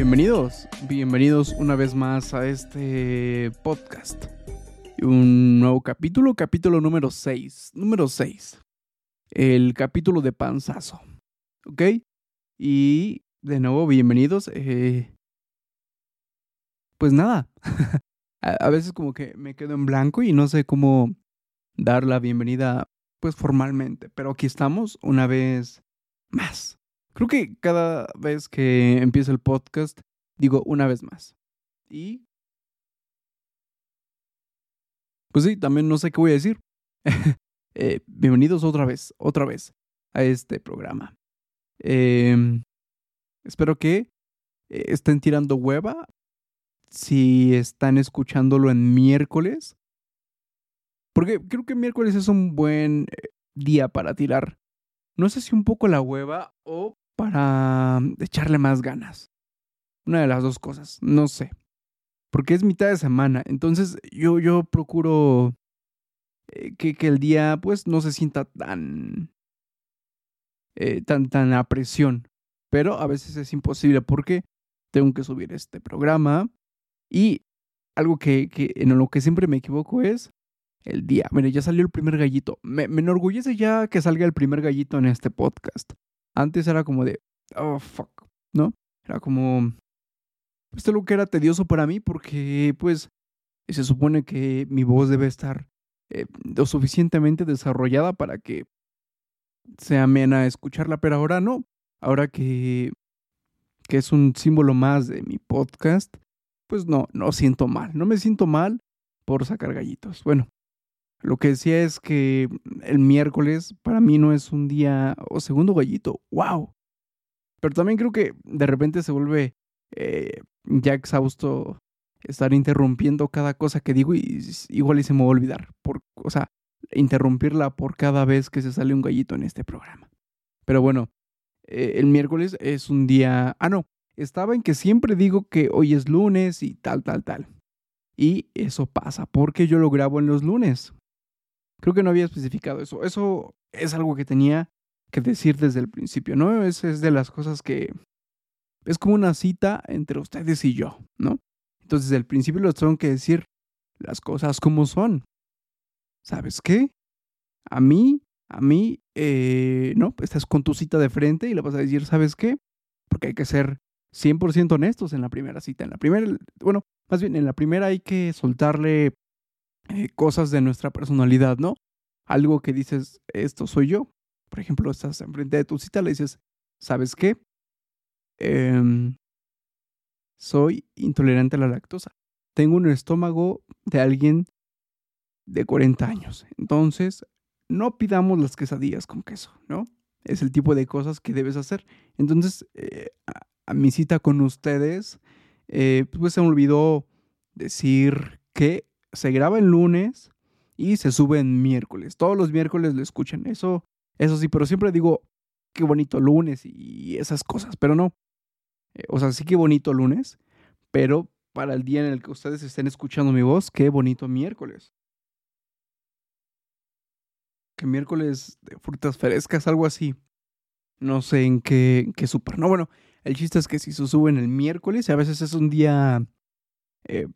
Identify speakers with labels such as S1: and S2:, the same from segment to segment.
S1: Bienvenidos, bienvenidos una vez más a este podcast. Un nuevo capítulo, capítulo número 6, número 6. El capítulo de panzazo. ¿Ok? Y de nuevo, bienvenidos. Eh, pues nada, a, veces como que me quedo en blanco y no sé cómo dar la bienvenida pues formalmente, pero aquí estamos una vez más. Creo que cada vez que empiezo el podcast digo una vez más. Y... Pues sí, también no sé qué voy a decir. Eh, bienvenidos otra vez, otra vez a este programa. Em, espero que eh, estén tirando hueva. Si están escuchándolo en miércoles. Porque creo que miércoles es un buen eh, día para tirar. No sé si un poco la hueva o para echarle más ganas. Una de las dos cosas, no sé. Porque es mitad de semana, entonces yo, yo procuro eh, que, que, el día pues no se sienta tan, eh, tan, tan a presión. Pero a veces es imposible porque tengo que subir este programa. Y algo que, que en lo que siempre me equivoco es el día. Mire, ya salió el primer gallito. Me, me enorgullece ya que salga el primer gallito en este podcast. Antes era como de, oh, fuck, ¿no? Era como, pues lo que era tedioso para mí porque, pues, se supone que mi voz debe estar eh, lo suficientemente desarrollada para que sea amena escucharla, pero ahora no. Ahora que, que es un símbolo más de mi podcast, pues no, no siento mal. No me siento mal por sacar gallitos. Bueno, lo que decía es que el miércoles para mí no es un día o segundo gallito. ¡Wow! Pero también creo que de repente se vuelve eh, ya exhausto estar interrumpiendo cada cosa que digo y igual y se me va a olvidar. Por, o sea, interrumpirla por cada vez que se sale un gallito en este programa. Pero bueno, eh, el miércoles es un día... Ah, no, estaba en que siempre digo que hoy es lunes y tal, tal, tal. Y eso pasa porque yo lo grabo en los lunes. Creo que no había especificado eso. Eso es algo que tenía que decir desde el principio, ¿no? Es, es de las cosas que es como una cita entre ustedes y yo, ¿no? Entonces, desde el principio les tengo que decir las cosas como son. ¿Sabes qué? A mí, a mí, eh, no, estás con tu cita de frente y le vas a decir, ¿sabes qué? Porque hay que ser 100% honestos en la primera cita. En la primera, bueno, más bien en la primera hay que soltarle eh, cosas de nuestra personalidad, ¿no? Algo que dices, esto soy yo. Por ejemplo, estás enfrente de tu cita, le dices, ¿sabes qué? Em, soy intolerante a la lactosa. Tengo un estómago de alguien de 40 años. Entonces, no pidamos las quesadillas con queso, ¿no? Es el tipo de cosas que debes hacer. Entonces, eh, a, mi cita con ustedes, eh, pues se me olvidó decir que se graba el lunes y se sube en miércoles. Todos los miércoles lo escuchan. Eso, eso sí, pero siempre digo, qué bonito lunes y esas cosas, pero no. Eh, o sea, sí que bonito lunes, pero para el día en el que ustedes estén escuchando mi voz, qué bonito miércoles. Que miércoles de frutas frescas, algo así. No sé en qué, qué súper. No, bueno, el chiste es que si se suben el miércoles, a veces es un día eh,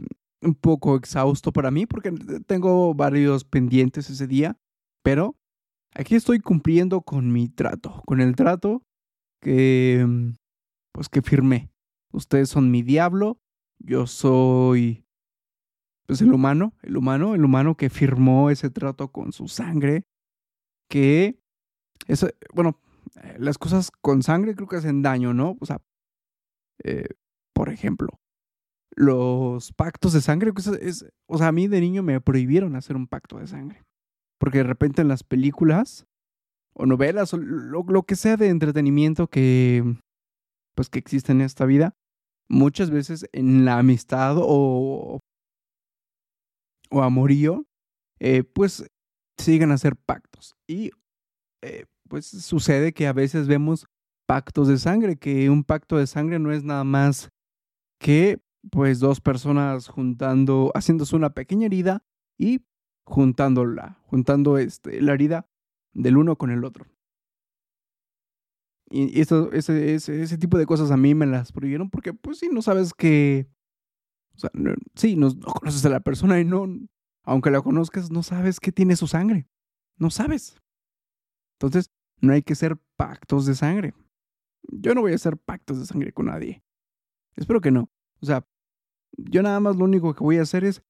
S1: un poco exhausto para mí porque tengo varios pendientes ese día, pero aquí estoy cumpliendo con mi trato, con el trato que pues que firmé. Ustedes son mi diablo, yo soy pues el humano, el humano, el humano que firmó ese trato con su sangre, que bueno, las cosas con sangre creo que hacen daño, ¿no? O sea, eh, por ejemplo, los pactos de sangre, o sea, a mí de niño me prohibieron hacer un pacto de sangre. Porque de repente en las películas o novelas o lo, que sea de entretenimiento que pues que existe en esta vida, muchas veces en la amistad o, o amorío, eh, pues se a hacer pactos. Y eh, pues sucede que a veces vemos pactos de sangre, que un pacto de sangre no es nada más que pues dos personas juntando, haciéndose una pequeña herida y juntándola, juntando este, la herida del uno con el otro. Y ese, ese, ese, tipo de cosas a mí me las prohibieron porque, pues sí, no sabes que. O sea, no, sí, no, no, conoces a la persona y no. Aunque la conozcas, no sabes qué tiene su sangre. No sabes. Entonces, no hay que hacer pactos de sangre. Yo no voy a hacer pactos de sangre con nadie. Espero que no. O sea, yo nada más lo único que voy a hacer es.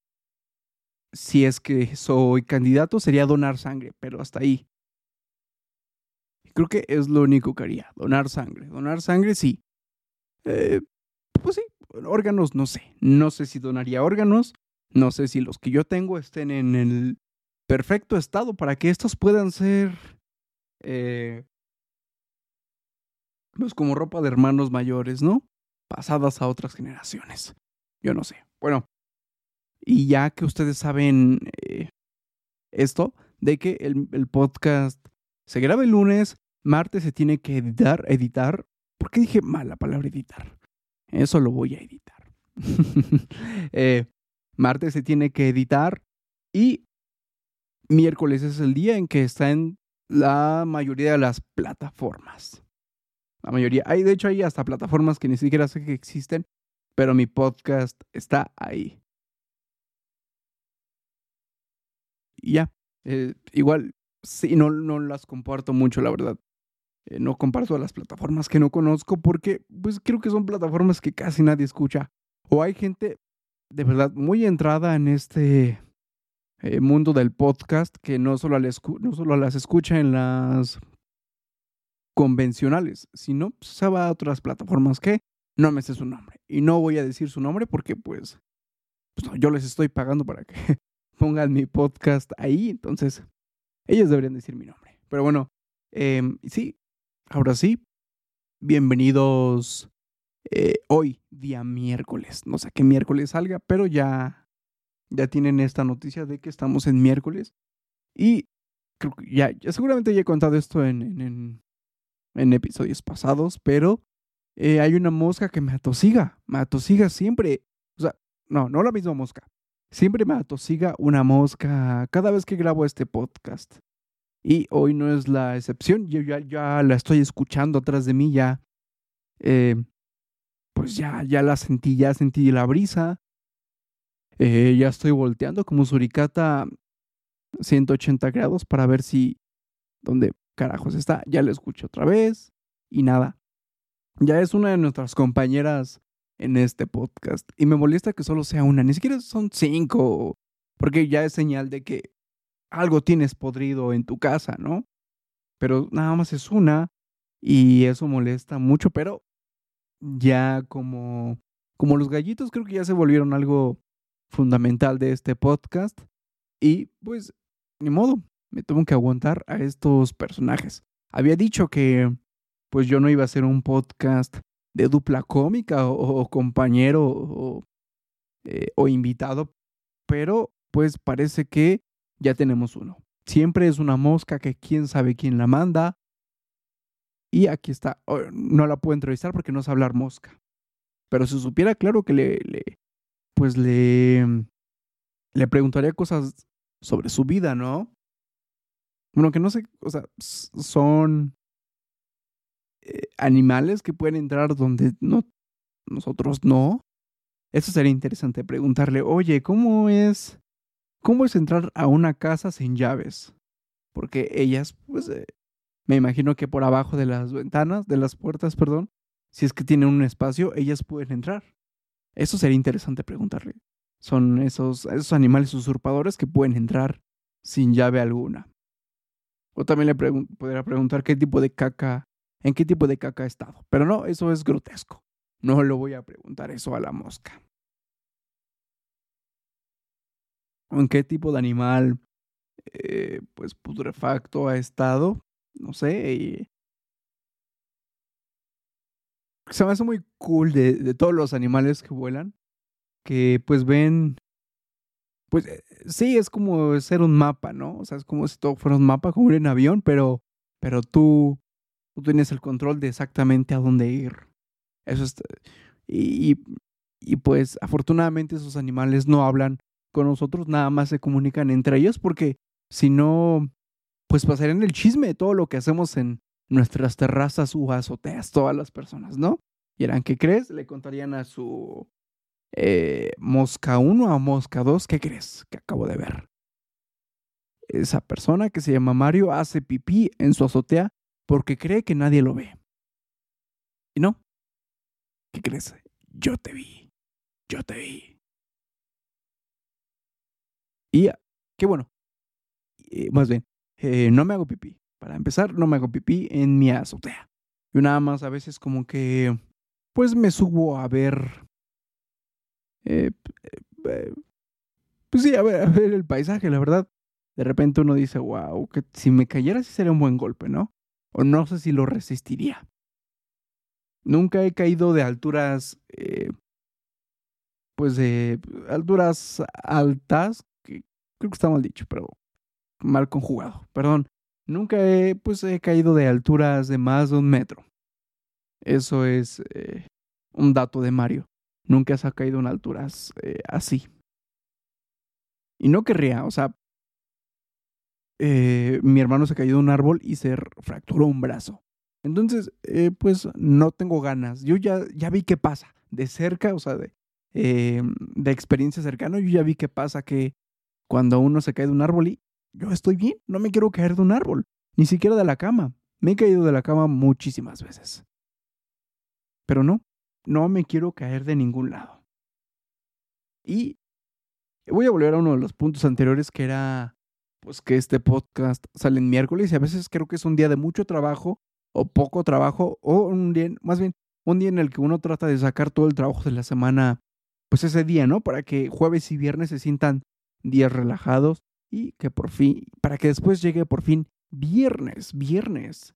S1: Si es que soy candidato, sería donar sangre, pero hasta ahí. Creo que es lo único que haría, donar sangre. Donar sangre, sí. Eh, pues sí, órganos, no sé. No sé si donaría órganos. No sé si los que yo tengo estén en el perfecto estado para que estos puedan ser... Eh, pues como ropa de hermanos mayores, ¿no? Pasadas a otras generaciones. Yo no sé. Bueno, y ya que ustedes saben eh, esto, de que el, el, podcast se graba el lunes, martes se tiene que editar, editar. ¿Por qué dije mal la palabra editar? Eso lo voy a editar. eh, martes se tiene que editar y miércoles es el día en que está en la mayoría de las plataformas. La mayoría. Hay, de hecho, hay hasta plataformas que ni siquiera sé que existen, pero mi podcast está ahí. Ya. Eh, igual, sí, no, no las comparto mucho, la verdad. Eh, no comparto las plataformas que no conozco porque pues creo que son plataformas que casi nadie escucha. O hay gente de verdad muy entrada en este eh, mundo del podcast que no solo, no solo las escucha en las convencionales, sino pues, se va a otras plataformas que no me sé su nombre. Y no voy a decir su nombre porque pues, pues no, yo les estoy pagando para que pongan mi podcast ahí, entonces ellos deberían decir mi nombre. Pero bueno, eh, sí, Ahora sí, bienvenidos eh, hoy, día miércoles. No sé qué miércoles salga, pero ya, ya tienen esta noticia de que estamos en miércoles. Y creo que ya, ya seguramente ya he contado esto en, en, en episodios pasados, pero eh, hay una mosca que me atosiga. Me atosiga siempre. O sea, no, no la misma mosca. Siempre me atosiga una mosca cada vez que grabo este podcast. Y hoy no es la excepción. Yo ya, la estoy escuchando atrás de mí, ya. Eh, pues ya, ya la sentí, ya sentí la brisa. Eh, ya estoy volteando como suricata 180 grados para ver si. ¿Dónde carajos está? Ya la escucho otra vez. Y nada. Ya es una de nuestras compañeras en este podcast. Y me molesta que solo sea una. Ni siquiera son cinco. Porque ya es señal de que algo tienes podrido en tu casa, ¿no? Pero nada más es una y eso molesta mucho, pero ya como, como los gallitos creo que ya se volvieron algo fundamental de este podcast y pues ni modo, me tengo que aguantar a estos personajes. Había dicho que pues yo no iba a hacer un podcast de dupla cómica o, compañero o, eh, o invitado, pero pues parece que ya tenemos uno. Siempre es una mosca que quién sabe quién la manda. Y aquí está. Oh, no la puedo entrevistar porque no sabe hablar mosca. Pero si supiera, claro que le, le pues le, le preguntaría cosas sobre su vida, ¿no? Bueno, que no sé, o sea, son eh, animales que pueden entrar donde no, nosotros no. Eso sería interesante preguntarle, oye, ¿cómo es ¿Cómo es entrar a una casa sin llaves? Porque ellas, pues, eh, me imagino que por abajo de las ventanas, de las puertas, perdón, si es que tienen un espacio, ellas pueden entrar. Eso sería interesante preguntarle. Son esos, esos animales usurpadores que pueden entrar sin llave alguna. O también le podría preguntar qué tipo de caca, en qué tipo de caca ha estado. Pero no, eso es grotesco. No le voy a preguntar eso a la mosca. en qué tipo de animal eh, pues putrefacto ha estado, no sé, se me hace muy cool de, de, todos los animales que vuelan, que pues ven, pues eh, sí, es como ser un mapa, ¿no? O sea, es como si todo fuera un mapa, como ir en avión, pero, pero tú, tú tienes el control de exactamente a dónde ir. Eso es, y, y pues afortunadamente esos animales no hablan con nosotros nada más se comunican entre ellos porque si no, pues pasarían el chisme de todo lo que hacemos en, nuestras terrazas u azoteas, todas las personas, ¿no? Y eran, ¿qué crees? Le contarían a su eh, Mosca 1 a Mosca 2, ¿qué crees? Que acabo de ver. Esa persona que se llama Mario hace pipí en su azotea porque cree que nadie lo ve. Y no. ¿Qué crees? Yo te vi. Yo te vi. Y qué bueno. más bien, eh, no me hago pipí. Para empezar, no me hago pipí en mi azotea. Yo nada más a veces como que, pues me subo a ver, eh, eh, pues sí, a ver, a ver el paisaje, la verdad. De repente uno dice, wow, que si me cayera sí sería un buen golpe, ¿no? O no sé si lo resistiría. Nunca he caído de alturas, eh, pues de alturas altas, que creo que está mal dicho, pero mal conjugado, perdón. Nunca he, pues, he caído de alturas de más de un metro. Eso es eh, un dato de Mario. Nunca se ha caído en alturas eh, así. Y no querría, o sea, eh, mi hermano se cayó de un árbol y se fracturó un brazo. Entonces, pues no tengo ganas. Yo ya, ya vi qué pasa. De cerca, o sea, de, de experiencia cercana, yo ya vi qué pasa que cuando uno se cae de un árbol y yo estoy bien, no me quiero caer de un árbol, ni siquiera de la cama. Me he caído de la cama muchísimas veces. Pero no, no me quiero caer de ningún lado. Y voy a volver a uno de los puntos anteriores que era pues que este podcast sale en miércoles y a veces creo que es un día de mucho trabajo o poco trabajo o un día, más bien un día en el que uno trata de sacar todo el trabajo de la semana pues ese día, ¿no? Para que jueves y viernes se sientan días relajados y que por fin, para que después llegue por fin viernes, viernes,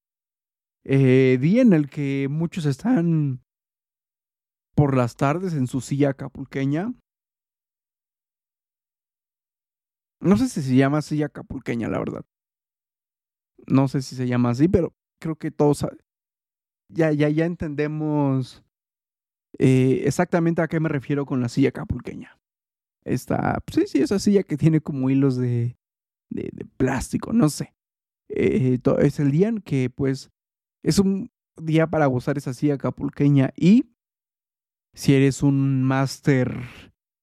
S1: eh, día en el que muchos están por las tardes en su silla acapulqueña. No sé si se llama silla acapulqueña, la verdad. No sé si se llama así, pero creo que todos ya, ya, ya entendemos eh, exactamente a qué me refiero con la silla acapulqueña. Esta, pues sí, sí, esa silla que tiene como hilos de, de, plástico, no sé. Eh, es el día en que, pues, es un día para gozar esa silla acapulqueña y si eres un máster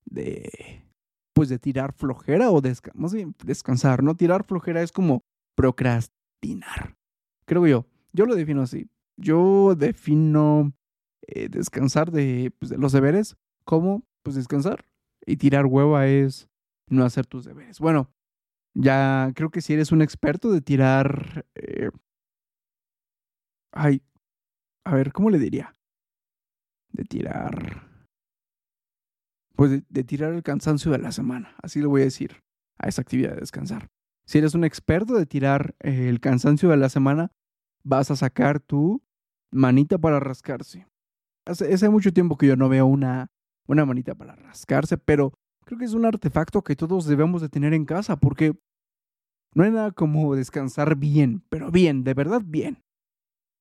S1: de, pues, de tirar flojera o más bien descansar, ¿no? Tirar flojera es como procrastinar, creo yo. Yo lo defino así. Yo defino eh, descansar de, pues, de los deberes como, pues, descansar y tirar hueva es no hacer tus deberes. Bueno, ya creo que si eres un experto de tirar... Eh, ay, a ver, ¿cómo le diría? De tirar... Pues de, tirar el cansancio de la semana, así lo voy a decir, a esa actividad de descansar. Si eres un experto de tirar eh, el cansancio de la semana, vas a sacar tu manita para rascarse. Hace, hace mucho tiempo que yo no veo una una manita para rascarse, pero creo que es un artefacto que todos debemos de tener en casa porque no hay nada como descansar bien, pero bien, de verdad bien.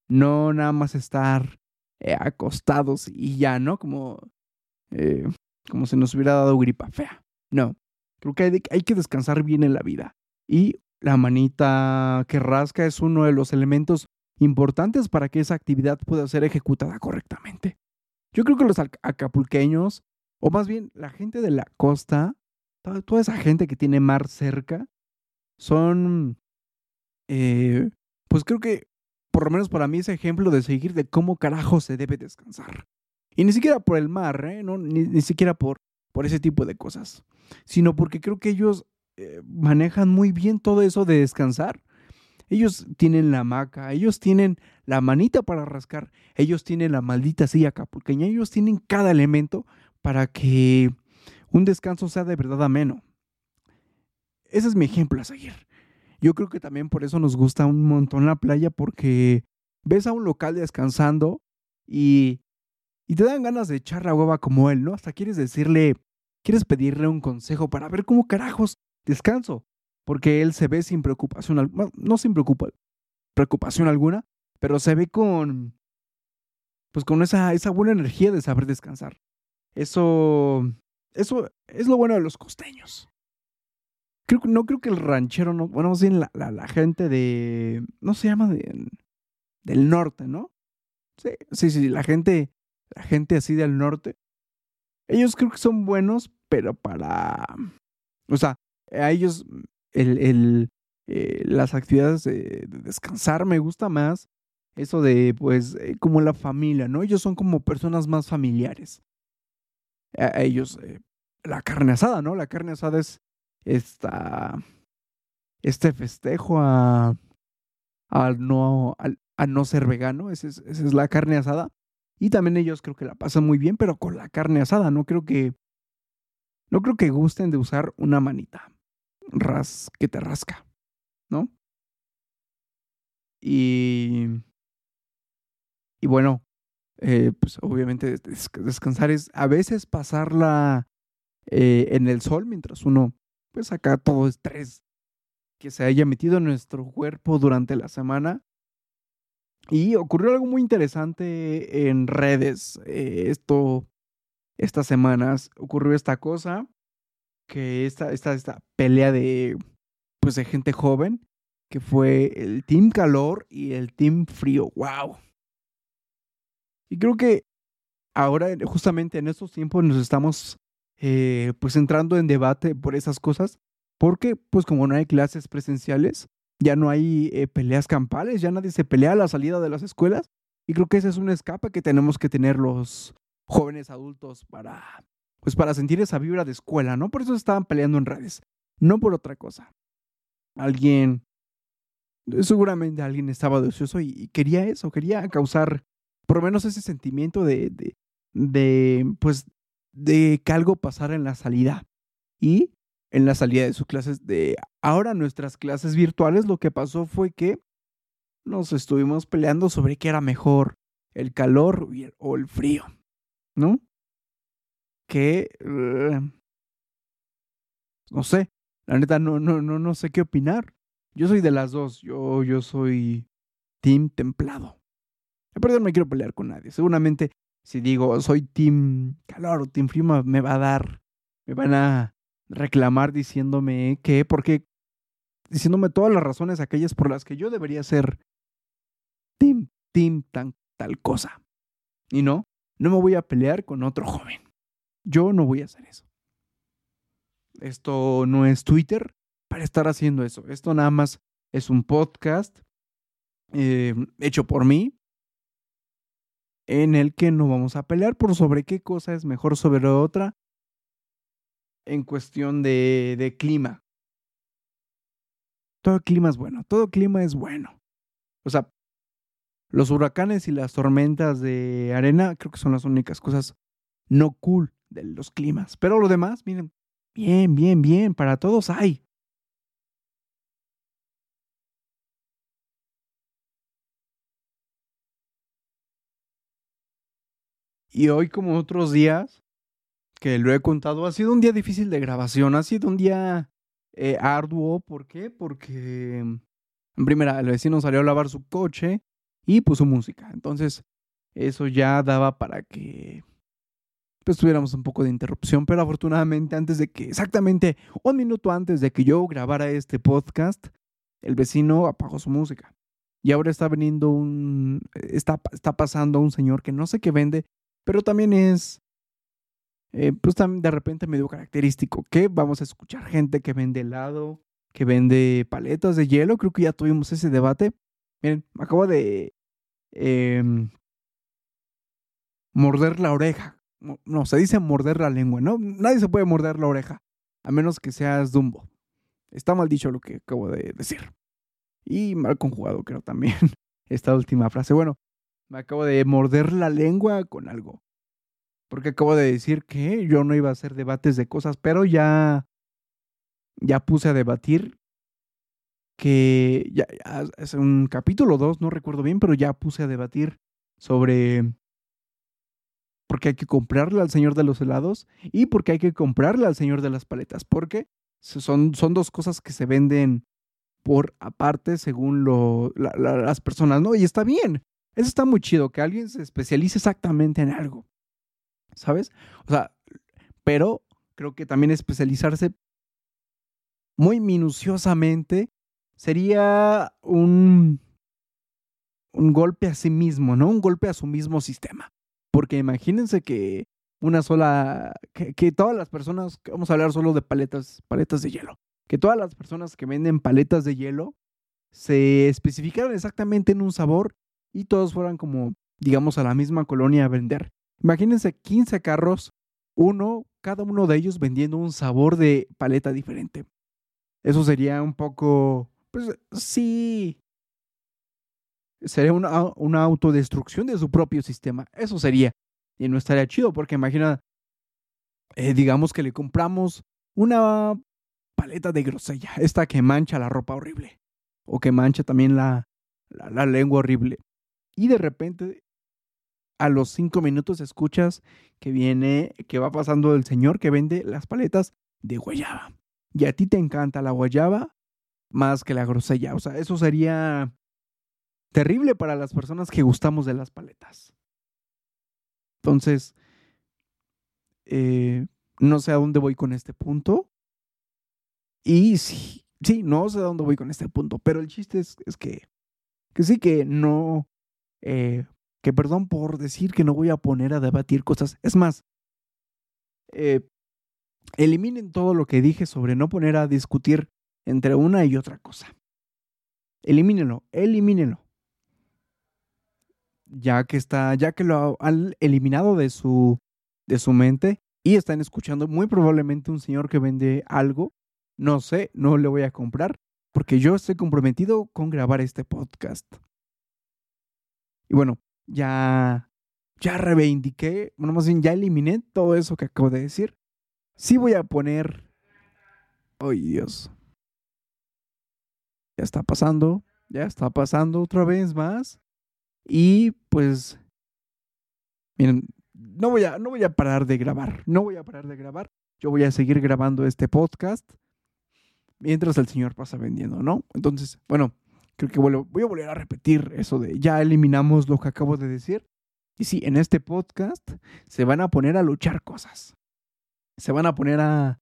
S1: No nada más estar eh, acostados y ya, ¿no? Como, eh, como si nos hubiera dado gripa fea. No, creo que hay, que descansar bien en la vida. Y la manita que rasca es uno de los elementos importantes para que esa actividad pueda ser ejecutada correctamente. Yo creo que los acapulqueños, o más bien la gente de la costa, toda, esa gente que tiene mar cerca, son, eh, pues creo que, por lo menos para mí, es ejemplo de seguir de cómo carajo se debe descansar. Y ni siquiera por el mar, ¿eh? no, ni, siquiera por, por ese tipo de cosas, sino porque creo que ellos eh, manejan muy bien todo eso de descansar. Ellos tienen la hamaca, ellos tienen la manita para rascar, ellos tienen la maldita silla acapulqueña, ellos tienen cada elemento para que un descanso sea de verdad ameno. Ese es mi ejemplo a seguir. Yo creo que también por eso nos gusta un montón la playa porque ves a un local descansando y, y te dan ganas de echar la hueva como él, ¿no? Hasta quieres decirle, quieres pedirle un consejo para ver cómo carajos descanso porque él se ve sin preocupación, no sin preocupación alguna, pero se ve con, pues con esa, esa buena energía de saber descansar. Eso, eso es lo bueno de los costeños. No creo que el ranchero, no, bueno, más bien la, la, gente de, no se llama de, del norte, ¿no? Sí, sí, sí, la gente, la gente así del norte, ellos creo que son buenos, pero para, o sea, a ellos el, el eh, las actividades de, descansar me gusta más, eso de, pues, eh, como la familia, ¿no? Ellos son como personas más familiares. A, ellos, eh, la carne asada, ¿no? La carne asada es esta, este festejo a, a no, a, no ser vegano, esa es, esa es la carne asada. Y también ellos creo que la pasan muy bien, pero con la carne asada, no creo que, no creo que gusten de usar una manita ras, que te rasca, ¿no? Y, y bueno, eh, pues obviamente descansar es a veces pasarla eh, en el sol mientras uno pues saca todo estrés que se haya metido en nuestro cuerpo durante la semana. Y ocurrió algo muy interesante en redes eh, esto, estas semanas. Ocurrió esta cosa, que esta, esta, esta pelea de, pues, de gente joven, que fue el Team Calor y el Team Frío. ¡Wow! Y creo que ahora, justamente en estos tiempos, nos estamos eh, pues entrando en debate por esas cosas. Porque, pues como no hay clases presenciales, ya no hay eh, peleas campales, ya nadie se pelea a la salida de las escuelas. Y creo que ese es un escape que tenemos que tener los jóvenes adultos para, pues para sentir esa vibra de escuela, ¿no? Por eso estaban peleando en redes, no por otra cosa. Alguien, seguramente alguien estaba deseoso y, quería eso, quería causar por lo menos ese sentimiento de, de, de, pues, de que algo pasara en la salida. Y en la salida de sus clases de ahora nuestras clases virtuales, lo que pasó fue que nos estuvimos peleando sobre qué era mejor, el calor o el frío, ¿no? Que eh, no sé, la neta no no no no sé qué opinar. Yo soy de las dos, yo yo soy team templado. Aparte no me quiero pelear con nadie. Seguramente si digo soy team calor o team frío me va a dar me van a reclamar diciéndome que, porque, diciéndome todas las razones aquellas por las que yo debería ser team, team, tan, tal cosa. Y no, no me voy a pelear con otro joven. Yo no voy a hacer eso. Esto no es Twitter para estar haciendo eso. Esto nada más es un podcast eh, hecho por mí en el que no vamos a pelear por sobre qué cosa es mejor sobre otra en cuestión de, de clima. Todo clima es bueno, todo clima es bueno. O sea, los huracanes y las tormentas de arena creo que son las únicas cosas no cool de los climas. Pero lo demás, miren, bien, bien, bien, para todos hay. Y hoy, como otros días, que lo he contado, ha sido un día difícil de grabación, ha sido un día eh, arduo. ¿Por qué? Porque, en primera, el vecino salió a lavar su coche y puso música. Entonces, eso ya daba para que pues tuviéramos un poco de interrupción, pero afortunadamente antes de que, exactamente un minuto antes de que yo grabara este podcast, el vecino apagó su música. Y ahora está veniendo un, está, está pasando un señor que no sé qué vende, pero también es eh, pues también de repente medio característico, que vamos a escuchar gente que vende helado, que vende paletas de hielo, creo que ya tuvimos ese debate. Miren, me acabo de em, morder la oreja. No, se dice morder la lengua, ¿no? Nadie se puede morder la oreja, a menos que seas Dumbo. Está mal dicho lo que acabo de decir. Y mal conjugado, creo también, esta última frase. Bueno, me acabo de morder la lengua con algo porque acabo de decir que yo no iba a hacer debates de cosas, pero ya, ya puse a debatir que ya, es un capítulo 2, no recuerdo bien, pero ya puse a debatir sobre por qué hay que comprarle al señor de los helados y por qué hay que comprarle al señor de las paletas, porque son, son dos cosas que se venden por aparte según lo, las personas, ¿no? Y está bien, eso está muy chido, que alguien se especialice exactamente en algo. ¿Sabes? O sea, pero creo que también especializarse muy minuciosamente sería un, un golpe a sí mismo, ¿no? Un golpe a su mismo sistema. Porque imagínense que una sola, que, todas las personas, vamos a hablar solo de paletas, paletas de hielo, que todas las personas que venden paletas de hielo se especificaran exactamente en un sabor y todos fueran como, digamos, a la misma colonia a vender. Imagínense 15 carros, uno, cada uno de ellos vendiendo un sabor de paleta diferente. Eso sería un poco, pues sí, sería una, una autodestrucción de su propio sistema. Eso sería. Y no estaría chido porque imagina, eh, digamos que le compramos una paleta de grosella, esta que mancha la ropa horrible o que mancha también la, la, lengua horrible. Y de repente, a los cinco minutos escuchas que viene, que va pasando el señor que vende las paletas de guayaba. Y a ti te encanta la guayaba más que la grosella. O sea, eso sería terrible para las personas que gustamos de las paletas. Entonces, eh, no sé a dónde voy con este punto. Y sí, sí, no sé a dónde voy con este punto, pero el chiste es, que, que sí que no, eh, que perdón por decir que no voy a poner a debatir cosas. Es más, eh, eliminen todo lo que dije sobre no poner a discutir entre una y otra cosa. Elimínenlo, elimínenlo ya que está, ya que lo han eliminado de su, de su mente y están escuchando muy probablemente un señor que vende algo. No sé, no le voy a comprar porque yo estoy comprometido con grabar este podcast. Y bueno, ya, ya reivindiqué, bueno, más bien ya eliminé todo eso que acabo de decir. Sí voy a poner, ay Dios, ya está pasando, ya está pasando otra vez más. Y pues, miren, no voy, a, no voy a parar de grabar, no voy a parar de grabar. Yo voy a seguir grabando este podcast mientras el Señor pasa vendiendo, ¿no? Entonces, bueno, creo que voy a volver a repetir eso de ya eliminamos lo que acabo de decir. Y sí, en este podcast se van a poner a luchar cosas. Se van a poner a,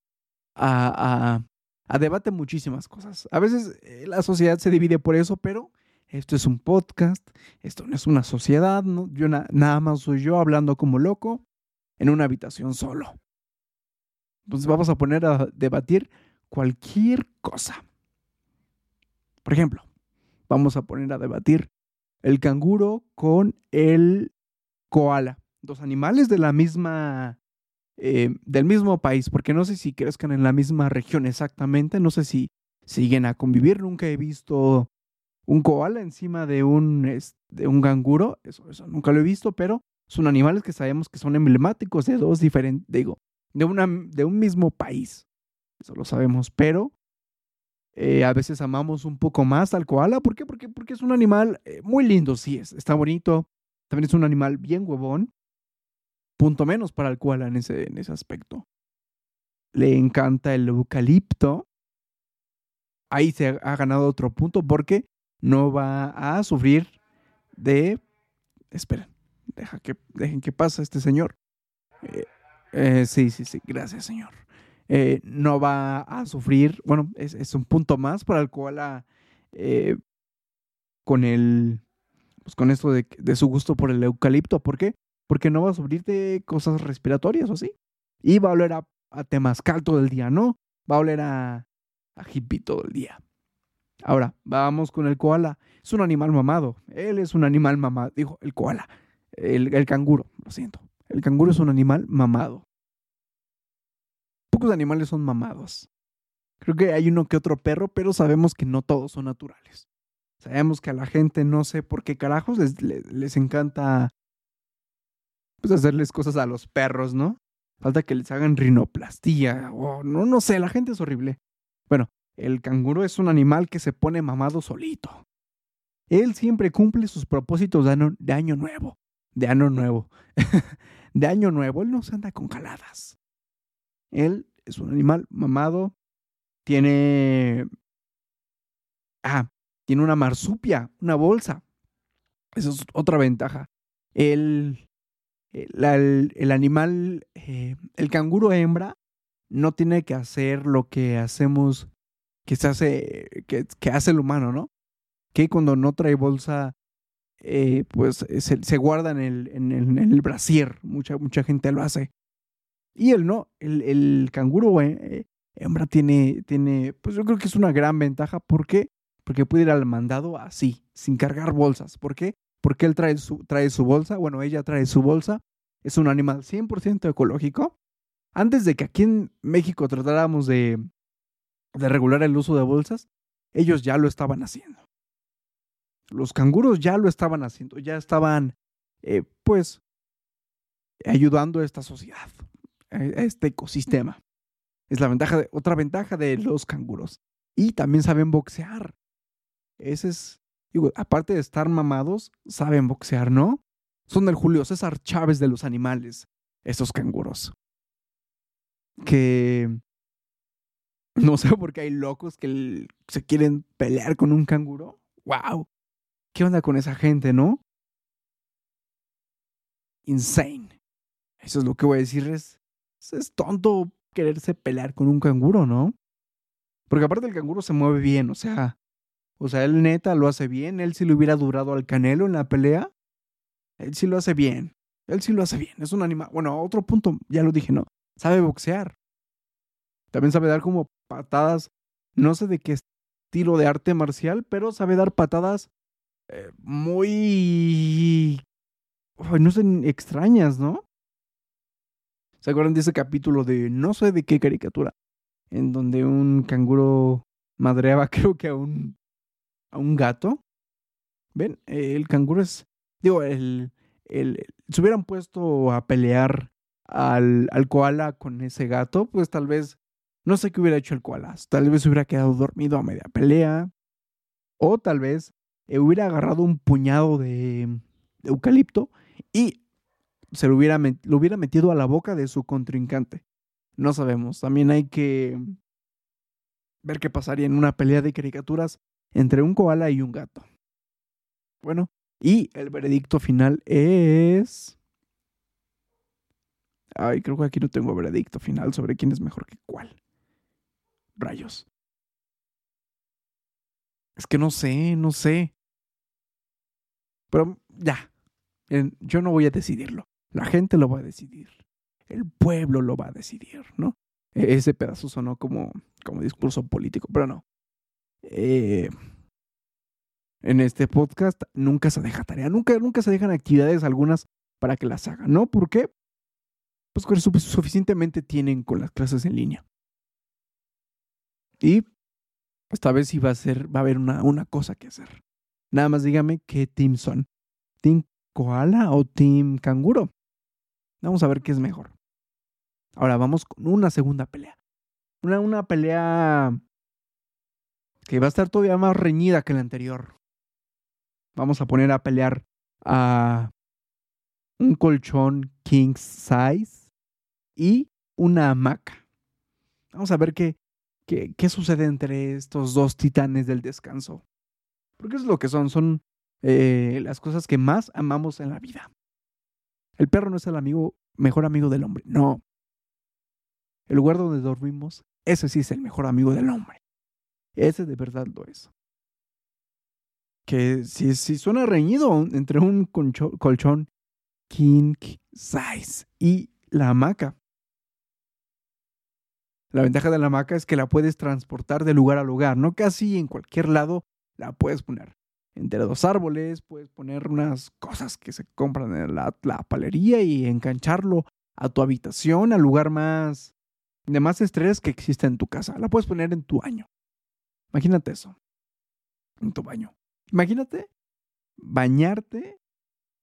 S1: a, a, a debate muchísimas cosas. A veces eh, la sociedad se divide por eso, pero esto es un podcast, esto no es una sociedad, ¿no? Yo nada más soy yo hablando como loco en una habitación solo. Entonces vamos a poner a debatir cualquier cosa. Por ejemplo, vamos a poner a debatir el canguro con el koala. Dos animales de la misma, eh, del mismo país, porque no sé si crezcan en la misma región exactamente, no sé si siguen a convivir, nunca he visto un koala encima de un, de un canguro, eso, eso nunca lo he visto, pero son animales que sabemos que son emblemáticos de dos diferentes, digo, de, una, de un mismo país. Eso lo sabemos, pero eh, a veces amamos un poco más al koala. ¿Por qué? Porque, porque es un animal eh, muy lindo, sí es, está bonito. También es un animal bien huevón. Punto menos para el koala en ese, en ese aspecto. Le encanta el eucalipto. Ahí se ha ganado otro punto porque no va a sufrir de... Esperen, deja que, dejen que pase este señor. Eh, eh, sí, sí, sí, gracias señor. Eh, no va a sufrir, bueno, es, un punto más para el cual con el, pues con esto de, su gusto por el eucalipto. ¿Por qué? Porque no va a sufrir de cosas respiratorias o así. Y va a oler a, a temazcal todo el día, ¿no? Va a oler a, a hippie todo el día. Ahora, vamos con el koala. Es un animal mamado. Él es un animal mamado. Dijo, el koala. El, el canguro, lo siento. El canguro es un animal mamado. Pocos animales son mamados. Creo que hay uno que otro perro, pero sabemos que no todos son naturales. Sabemos que a la gente no sé por qué carajos les, les, encanta pues hacerles cosas a los perros, ¿no? Falta que les hagan rinoplastía o no, no sé, la gente es horrible. Bueno, el canguro es un animal que se pone mamado solito. Él siempre cumple sus propósitos de año, nuevo. De año nuevo. de año nuevo. Él no se anda con caladas. Él es un animal mamado. Tiene... Ah, tiene una marsupia, una bolsa. Esa es otra ventaja. El, el, animal, eh, el canguro hembra, no tiene que hacer lo que hacemos que se hace, que, hace el humano, ¿no? Que cuando no trae bolsa, eh, pues se, se, guarda en el, en, el, en el brasier. Mucha, mucha gente lo hace. Y él no, el, el canguro eh, hembra tiene, tiene, pues yo creo que es una gran ventaja. ¿Por qué? Porque puede ir al mandado así, sin cargar bolsas. ¿Por qué? Porque él trae su, trae su bolsa, bueno, ella trae su bolsa. Es un animal 100% ecológico. Antes de que aquí en México tratáramos de, de regular el uso de bolsas, ellos ya lo estaban haciendo. Los canguros ya lo estaban haciendo, ya estaban, eh, pues, ayudando a esta sociedad, este ecosistema. Es la ventaja, de, otra ventaja de los canguros. Y también saben boxear. Ese es, digo, aparte de estar mamados, saben boxear, ¿no? Son el Julio César Chávez de los animales, esos canguros. Que no sé por qué hay locos que se quieren pelear con un canguro. ¡Wow! ¿Qué onda con esa gente, no? Insane. Eso es lo que voy a decirles. Es tonto quererse pelear con un canguro, ¿no? Porque aparte el canguro se mueve bien, o sea, o sea, él neta lo hace bien, él si le hubiera durado al canelo en la pelea, él sí lo hace bien, él sí lo hace bien, es un animal, bueno, otro punto, ya lo dije, ¿no? Sabe boxear, también sabe dar como patadas, no sé de qué estilo de arte marcial, pero sabe dar patadas eh, muy... no sé, extrañas, ¿no? ¿Se acuerdan de ese capítulo de no sé de qué caricatura? En donde un canguro madreaba creo que a un, a un gato. ¿Ven? El canguro es... Digo, el, el, hubieran puesto a pelear al, al koala con ese gato, pues tal vez no sé qué hubiera hecho el koala. Tal vez hubiera quedado dormido a media pelea. O tal vez eh, hubiera agarrado un puñado de, eucalipto y se lo hubiera, lo hubiera metido a la boca de su contrincante. No sabemos. También hay que ver qué pasaría en una pelea de caricaturas entre un koala y un gato. Bueno, y el veredicto final es... Ay, creo que aquí no tengo veredicto final sobre quién es mejor que cuál. Rayos. Es que no sé, no sé. Pero ya, yo no voy a decidirlo. La gente lo va a decidir. El pueblo lo va a decidir, ¿no? E-, ese pedazo sonó como, como discurso político, pero no. Eh, en este podcast nunca se deja tarea, nunca, nunca se dejan actividades algunas para que las hagan, ¿no? ¿Por qué? Pues suficientemente tienen con las clases en línea. Y esta vez sí va a ser, va a haber una, una cosa que hacer. Nada más dígame qué team son. ¿Team koala o team canguro? Vamos a ver qué es mejor. Ahora vamos con una segunda pelea. Una, una pelea que va a estar todavía más reñida que la anterior. Vamos a poner a pelear a un colchón king size y una hamaca. Vamos a ver qué, qué, qué sucede entre estos dos titanes del descanso. Porque es lo que son, son eh, las cosas que más amamos en la vida. El perro no es el amigo, mejor amigo del hombre, no. El lugar donde dormimos, ese sí es el mejor amigo del hombre. Ese de verdad lo es. Que si, si suena reñido entre un colchón king size y la hamaca. La ventaja de la hamaca es que la puedes transportar de lugar a lugar, no casi en cualquier lado la puedes poner entre dos árboles, puedes poner unas cosas que se compran en la, palería y engancharlo a tu habitación, al lugar más de más estrés que existe en tu casa. La puedes poner en tu baño. Imagínate eso. En tu baño. Imagínate bañarte,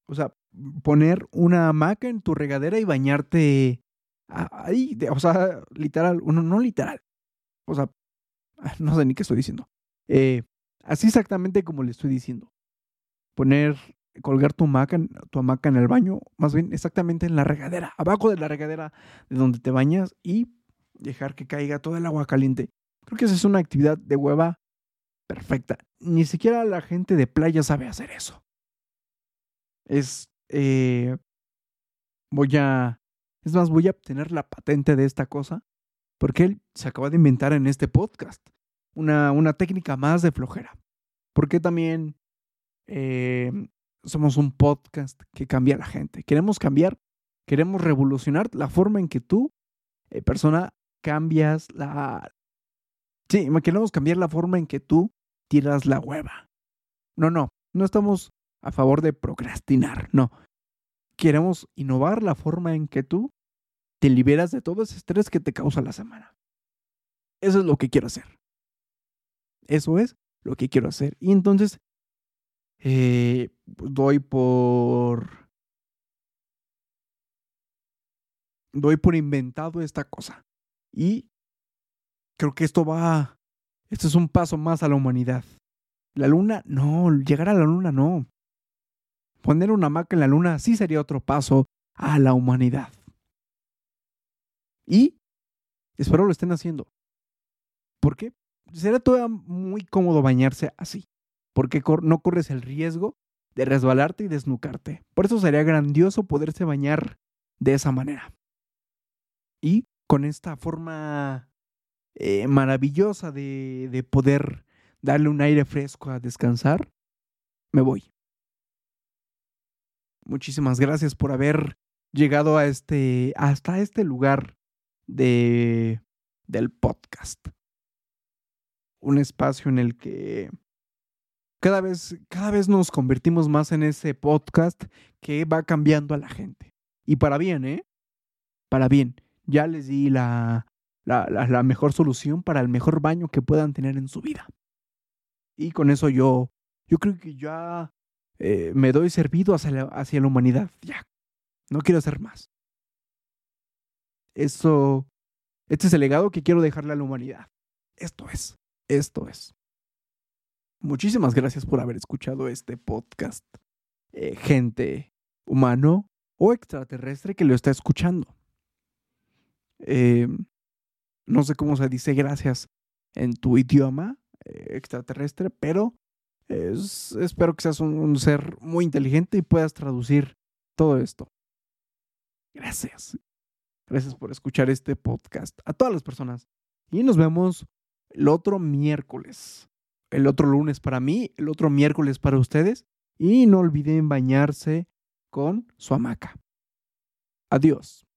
S1: o sea, poner una hamaca en tu regadera y bañarte ahí, o sea, literal, uno no literal. O sea, no sé ni qué estoy diciendo. Eh, Así exactamente como le estoy diciendo. Poner, colgar tu hamaca, en el baño, más bien exactamente en la regadera, abajo de la regadera de donde te bañas y dejar que caiga todo el agua caliente. Creo que esa es una actividad de hueva perfecta. Ni siquiera la gente de playa sabe hacer eso. Es, eh, voy a, es más, voy a obtener la patente de esta cosa porque él se acaba de inventar en este podcast una, una técnica más de flojera. Porque también eh, somos un podcast que cambia a la gente. Queremos cambiar, queremos revolucionar la forma en que tú, eh, persona, cambias la... Sí, queremos cambiar la forma en que tú tiras la hueva. No, no, no estamos a favor de procrastinar, no. Queremos innovar la forma en que tú te liberas de todo ese estrés que te causa la semana. Eso es lo que quiero hacer. Eso es lo que quiero hacer. Y entonces eh, doy por... Doy por inventado esta cosa. Y creo que esto va... Esto es un paso más a la humanidad. La luna, no, llegar a la luna no. Poner una maca en la luna sí sería otro paso a la humanidad. Y espero lo estén haciendo. ¿Por qué? Será todavía muy cómodo bañarse así, porque no corres el riesgo de resbalarte y desnucarte. Por eso sería grandioso poderse bañar de esa manera. Y con esta forma eh, maravillosa de, de poder darle un aire fresco a descansar, me voy. Muchísimas gracias por haber llegado a este, hasta este lugar de, del podcast. Un espacio en el que cada vez, cada vez nos convertimos más en ese podcast que va cambiando a la gente. Y para bien, ¿eh? Para bien. Ya les di la, la, mejor solución para el mejor baño que puedan tener en su vida. Y con eso yo, yo creo que ya eh, me doy servido hacia la, hacia la humanidad. Ya, no quiero hacer más. Esto, este es el legado que quiero dejarle a la humanidad. Esto es, esto es. Muchísimas gracias por haber escuchado este podcast. Eh, gente humano o extraterrestre que lo está escuchando. Eh, no sé cómo se dice gracias en tu idioma extraterrestre, pero espero que seas un, ser muy inteligente y puedas traducir todo esto. Gracias. Gracias por escuchar este podcast. A todas las personas. Y nos vemos el otro miércoles. El otro lunes para mí, el otro miércoles para ustedes. Y no olviden bañarse con su hamaca. Adiós.